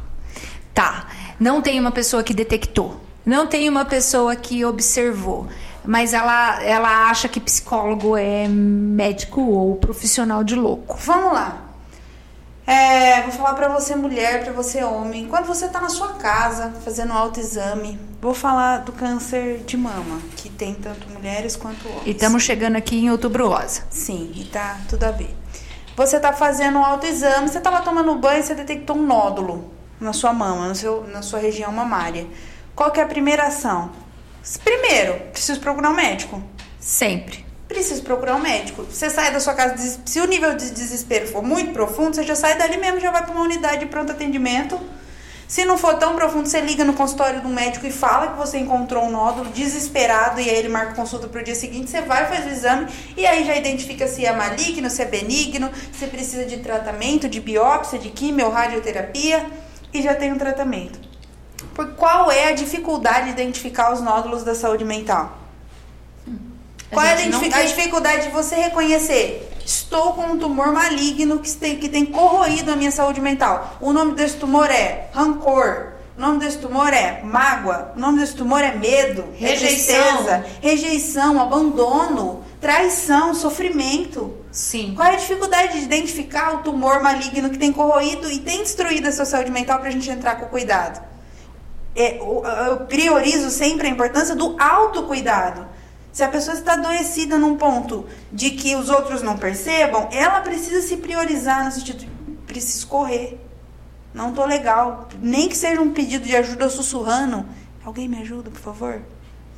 Tá, não tem uma pessoa que detectou, não tem uma pessoa que observou, mas ela, ela acha que psicólogo é médico ou profissional de louco. Vamos lá. É, vou falar pra você mulher, pra você homem. Quando você tá na sua casa fazendo autoexame, vou falar do câncer de mama, que tem tanto mulheres quanto homens. E estamos chegando aqui em outubro rosa. Sim, e tá tudo a ver. Você tá fazendo um autoexame, você tava tomando banho e você detectou um nódulo na sua mama, no seu, na sua região mamária. Qual que é a primeira ação? Primeiro, preciso procurar um médico. Sempre. Preciso procurar um médico. Você sai da sua casa, se o nível de desespero for muito profundo, você já sai dali mesmo, já vai para uma unidade de pronto atendimento. Se não for tão profundo, você liga no consultório do médico e fala que você encontrou um nódulo desesperado e aí ele marca consulta pro dia seguinte, você vai faz o exame e aí já identifica se é maligno, se é benigno, se precisa de tratamento, de biópsia, de quimio ou radioterapia e já tem um tratamento. Por qual é a dificuldade de identificar os nódulos da saúde mental? Qual é a, não identifi- a tem- dificuldade de você reconhecer? Estou com um tumor maligno que tem, que tem corroído a minha saúde mental. O nome desse tumor é rancor. O nome desse tumor é mágoa. O nome desse tumor é medo, Rejeição. rejeição, abandono, traição, sofrimento. Sim. Qual é a dificuldade de identificar o tumor maligno que tem corroído e tem destruído a sua saúde mental para a gente entrar com cuidado? É, eu priorizo sempre a importância do autocuidado. Se a pessoa está adoecida num ponto de que os outros não percebam, ela precisa se priorizar no sentido de preciso correr. Não tô legal. Nem que seja um pedido de ajuda sussurrando. Alguém me ajuda, por favor?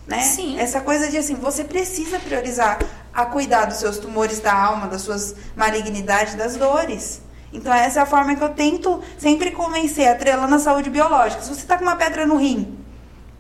Né? Sim. Essa coisa de assim, você precisa priorizar a cuidar dos seus tumores da alma, das suas malignidades, das dores. Então essa é a forma que eu tento sempre convencer, atrelando a saúde biológica. Se você está com uma pedra no rim,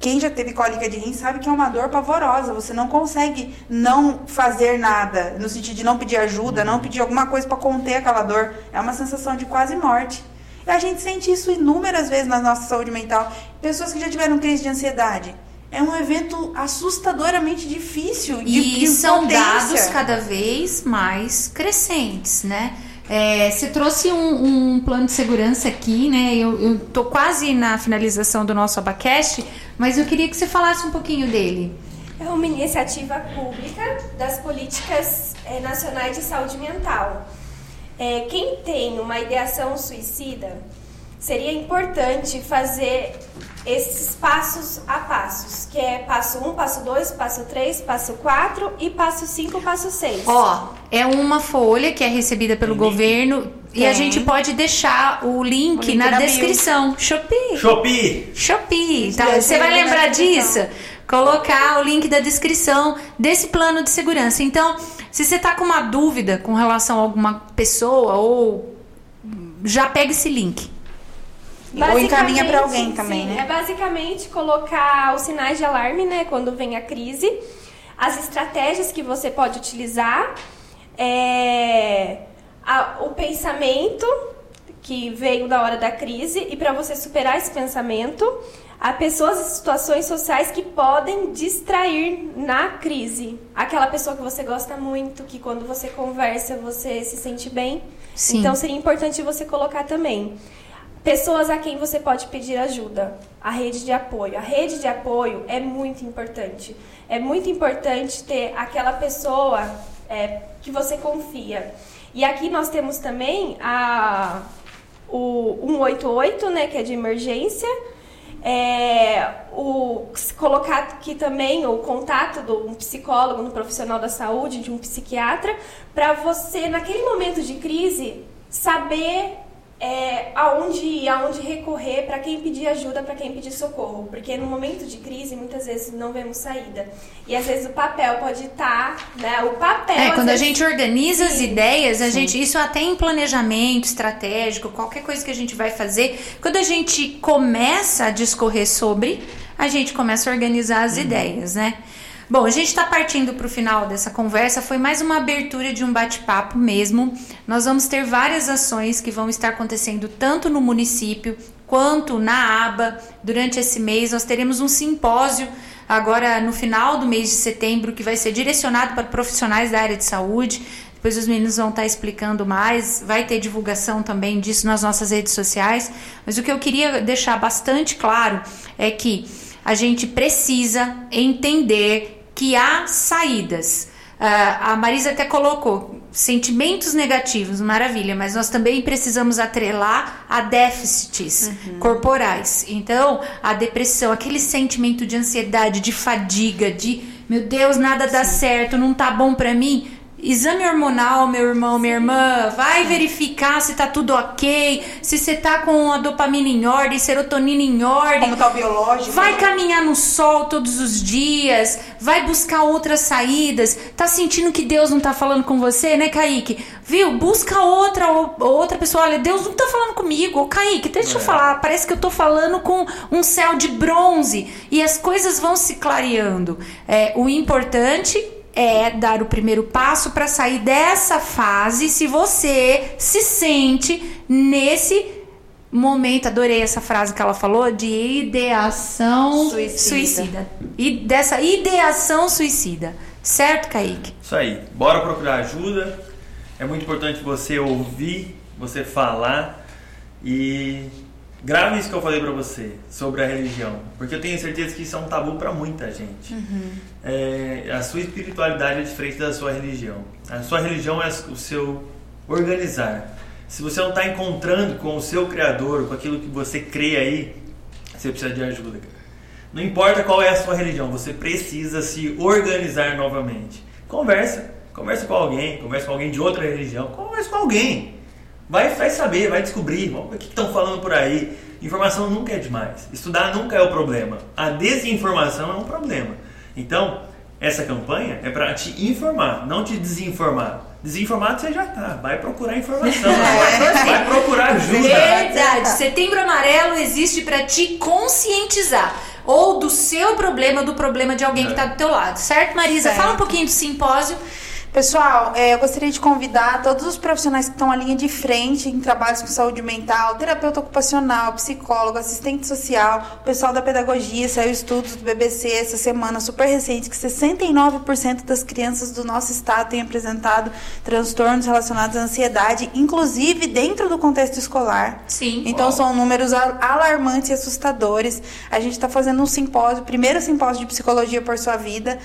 quem já teve cólica de rim sabe que é uma dor pavorosa. Você não consegue não fazer nada, no sentido de não pedir ajuda, não pedir alguma coisa para conter aquela dor. É uma sensação de quase morte. E a gente sente isso inúmeras vezes na nossa saúde mental. Pessoas que já tiveram crise de ansiedade. É um evento assustadoramente difícil de, E de são potência. dados cada vez mais crescentes, né? É, você trouxe um, um plano de segurança aqui, né? Eu, tô quase na finalização do nosso abacast, mas eu queria que você falasse um pouquinho dele. É uma iniciativa pública das políticas eh, nacionais de saúde mental. Eh, quem tem uma ideação suicida, seria importante fazer esses passos a passos, que é passo 1, passo 2, passo 3, passo 4 e passo 5, passo 6. Ó, é uma folha que é recebida pelo Tem link? governo e a Tem. gente pode deixar o link, O link na na bio. descrição. Shopee. Shopee! Shopee, tá? Você vai lembrar disso? Colocar o link da descrição desse plano de segurança. Então, se você tá com uma dúvida com relação a alguma pessoa ou já pega esse link. Ou encaminha para alguém também, sim, né? É basicamente colocar os sinais de alarme, né, quando vem a crise, as estratégias que você pode utilizar, é, a- o pensamento que veio da hora da crise e para você superar esse pensamento, há pessoas e situações sociais que podem distrair na crise. Aquela pessoa que você gosta muito, que quando você conversa você se sente bem. Sim. Então seria importante você colocar também. Pessoas a quem você pode pedir ajuda. A rede de apoio. A rede de apoio é muito importante. É muito importante ter aquela pessoa é, que você confia. E aqui nós temos também a, o 188, né, que é de emergência. É, o, colocar aqui também o contato de um psicólogo, um profissional da saúde, de um psiquiatra, para você, naquele momento de crise, saber é, aonde ir, aonde recorrer, para quem pedir ajuda, para quem pedir socorro. Porque no momento de crise, muitas vezes não vemos saída. E às vezes o papel pode estar, tá, né? O papel. É, quando vezes... a gente organiza Sim. as ideias, a gente. Isso até em planejamento estratégico, qualquer coisa que a gente vai fazer, quando a gente começa a discorrer sobre, a gente começa a organizar as uhum. ideias, né? Bom, a gente está partindo para o final dessa conversa. Foi mais uma abertura de um bate-papo mesmo. Nós vamos ter várias ações que vão estar acontecendo tanto no município quanto na aba durante esse mês. Nós teremos um simpósio agora no final do mês de setembro que vai ser direcionado para profissionais da área de saúde. Depois os meninos vão estar explicando mais, vai ter divulgação também disso nas nossas redes sociais. Mas o que eu queria deixar bastante claro é que a gente precisa entender que há saídas. Uh, a Marisa até colocou sentimentos negativos, maravilha, mas nós também precisamos atrelar a déficits uhum. corporais. Então, a depressão, aquele sentimento de ansiedade, de fadiga, de meu Deus, nada Sim. dá certo, não tá bom para mim Exame hormonal, meu irmão, minha irmã, vai verificar se tá tudo ok, se você tá com a dopamina em ordem, serotonina em ordem. Como tá o biológico. Vai né? caminhar no sol todos os dias, vai buscar outras saídas. Tá sentindo que Deus não tá falando com você, né, Kaique? Viu? Busca outra outra pessoa. Olha, Deus não tá falando comigo. Ô, Kaique, deixa é. eu falar. Parece que eu tô falando com um céu de bronze e as coisas vão se clareando. É, o importante é dar o primeiro passo para sair dessa fase se você se sente nesse momento, adorei essa frase que ela falou, de ideação suicida. suicida. E dessa ideação suicida. Certo, Kaique? Isso aí. Bora procurar ajuda. É muito importante você ouvir, você falar e Grave isso que eu falei para você sobre a religião, porque eu tenho certeza que isso é um tabu para muita gente. Uhum. É, a sua espiritualidade é diferente da sua religião. A sua religião é o seu organizar. Se você não está encontrando com o seu Criador, com aquilo que você crê aí, você precisa de ajuda. Não importa qual é a sua religião, você precisa se organizar novamente. Conversa, conversa com alguém, conversa com alguém de outra religião, conversa com alguém. Vai, vai saber, vai descobrir o que estão falando por aí. Informação nunca é demais. Estudar nunca é o problema. A desinformação é um problema. Então, essa campanha é para te informar, não te desinformar. Desinformado você já tá. Vai procurar informação. É. Vai procurar ajuda. Verdade. Setembro Amarelo existe para te conscientizar. Ou do seu problema, do problema de alguém é. que está do teu lado. Certo, Marisa? Certo. Fala um pouquinho do simpósio Pessoal, é, eu gostaria de convidar todos os profissionais que estão à linha de frente em trabalhos com saúde mental, terapeuta ocupacional, psicólogo, assistente social, pessoal da pedagogia, saiu estudos do BBC essa semana super recente que 69% das crianças do nosso estado têm apresentado transtornos relacionados à ansiedade, inclusive dentro do contexto escolar. Sim. Então Uau. são números alarmantes e assustadores. A gente está fazendo um simpósio, primeiro simpósio de psicologia por sua vida,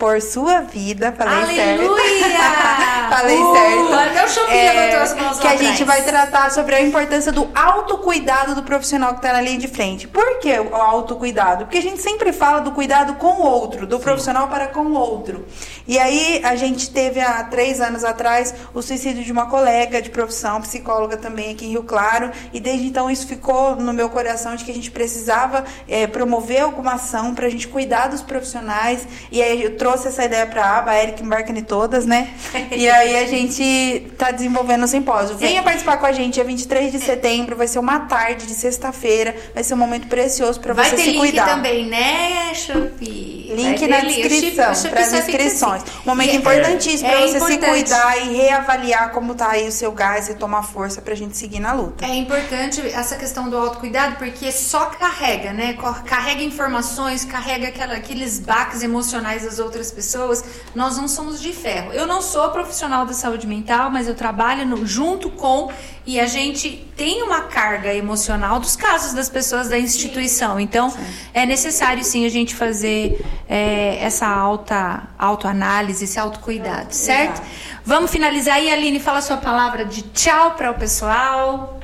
por sua vida. Falei Aleluia! certo. falei uh, certo. Até o Chopin é, levantou as mãos Que a gente vai tratar sobre a importância do autocuidado do profissional que está na linha de frente. Por que o autocuidado? Porque a gente sempre fala do cuidado com o outro, do Sim. profissional para com o outro. E aí a gente teve há três anos atrás o suicídio de uma colega de profissão, psicóloga também aqui em Rio Claro. E desde então isso ficou no meu coração de que a gente precisava é, promover alguma ação para a gente cuidar dos profissionais. E aí eu trouxe trouxe essa ideia para a aba, a Eric embarca em todas, né? e aí a gente está desenvolvendo o simpósio. Venha participar com a gente, dia 23 de setembro, vai ser uma tarde de sexta-feira, vai ser um momento precioso para você se cuidar. Vai ter link também, né, Chupi? Link na descrição, para as inscrições. Assim. Um momento é, importantíssimo é, para você importante. se cuidar e reavaliar como tá aí o seu gás e tomar força para a gente seguir na luta. É importante essa questão do autocuidado, porque só carrega, né? Carrega informações, carrega aquela, aqueles baques emocionais das outras outras pessoas, nós não somos de ferro. Eu não sou profissional da saúde mental, mas eu trabalho no, junto com e a gente tem uma carga emocional dos casos das pessoas da instituição. Então, sim. é necessário sim a gente fazer é, essa alta autoanálise, esse autocuidado, certo? Exato. Vamos finalizar aí, Aline, fala a sua palavra de tchau para o pessoal.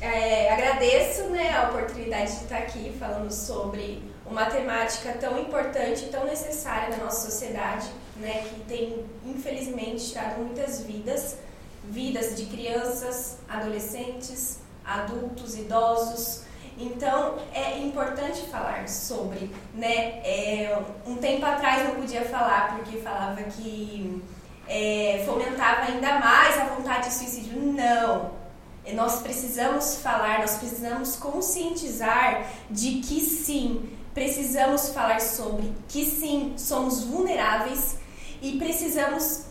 é, agradeço né, a de estar aqui falando sobre uma temática tão importante tão necessária na nossa sociedade, né, que tem infelizmente tirado muitas vidas, vidas de crianças, adolescentes, adultos, idosos. Então é importante falar sobre, né? É, um tempo atrás não podia falar porque falava que é, fomentava ainda mais a vontade de suicídio. Não, nós precisamos falar, nós precisamos conscientizar de que sim, precisamos falar sobre que sim, somos vulneráveis e precisamos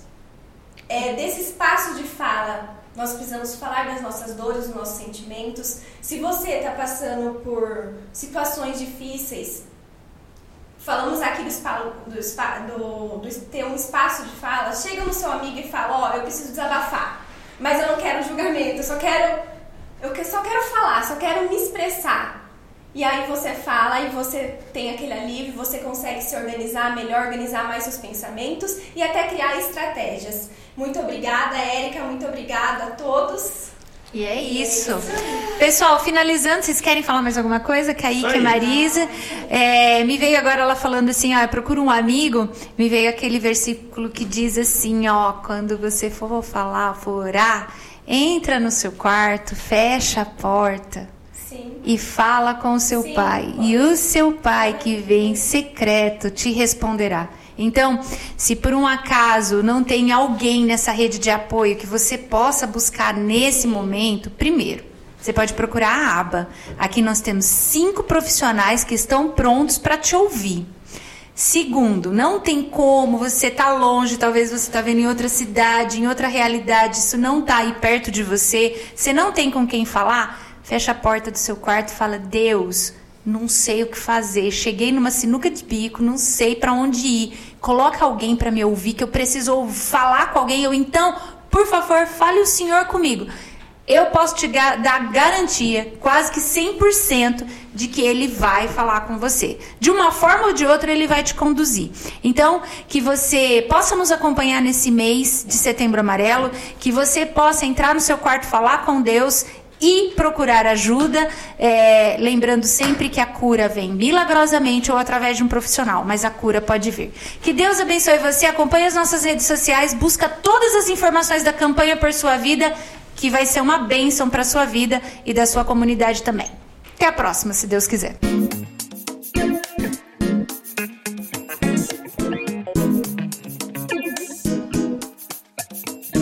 é, desse espaço de fala. Nós precisamos falar das nossas dores, dos nossos sentimentos. Se você está passando por situações difíceis, falamos aqui do, do, do, do, ter um espaço de fala, chega no seu amigo e fala, ó, oh, eu preciso desabafar mas eu não quero julgamento, eu só quero eu só quero falar, só quero me expressar. E aí você fala e você tem aquele alívio, você consegue se organizar melhor, organizar mais seus pensamentos e até criar estratégias. Muito obrigada, Érica, muito obrigada a todos. E é isso. Pessoal, finalizando, vocês querem falar mais alguma coisa? Kaique, Marisa. É, me veio agora ela falando assim, ó, procura um amigo. Me veio aquele versículo que diz assim, ó, quando você for falar, for orar, entra no seu quarto, fecha a porta. Sim. E fala com o seu Sim, pai. Pode. E o seu pai que vem em secreto te responderá. Então, se por um acaso não tem alguém nessa rede de apoio que você possa buscar nesse momento, primeiro, você pode procurar a aba. Aqui nós temos cinco profissionais que estão prontos para te ouvir. Segundo, não tem como você tá longe, talvez você está vendo em outra cidade, em outra realidade, isso não está aí perto de você, você não tem com quem falar, fecha a porta do seu quarto e fala: "Deus, não sei o que fazer, cheguei numa sinuca de bico, não sei para onde ir. Coloca alguém para me ouvir que eu preciso falar com alguém. Eu então, por favor, fale o Senhor comigo. Eu posso te dar garantia, quase que 100%, de que ele vai falar com você. De uma forma ou de outra, ele vai te conduzir. Então, que você possa nos acompanhar nesse mês de setembro amarelo, que você possa entrar no seu quarto, falar com Deus e procurar ajuda, é, lembrando sempre que a cura vem milagrosamente ou através de um profissional, mas a cura pode vir. Que Deus abençoe você, acompanhe as nossas redes sociais, busca todas as informações da campanha por sua vida, que vai ser uma bênção para sua vida e da sua comunidade também. Até a próxima, se Deus quiser.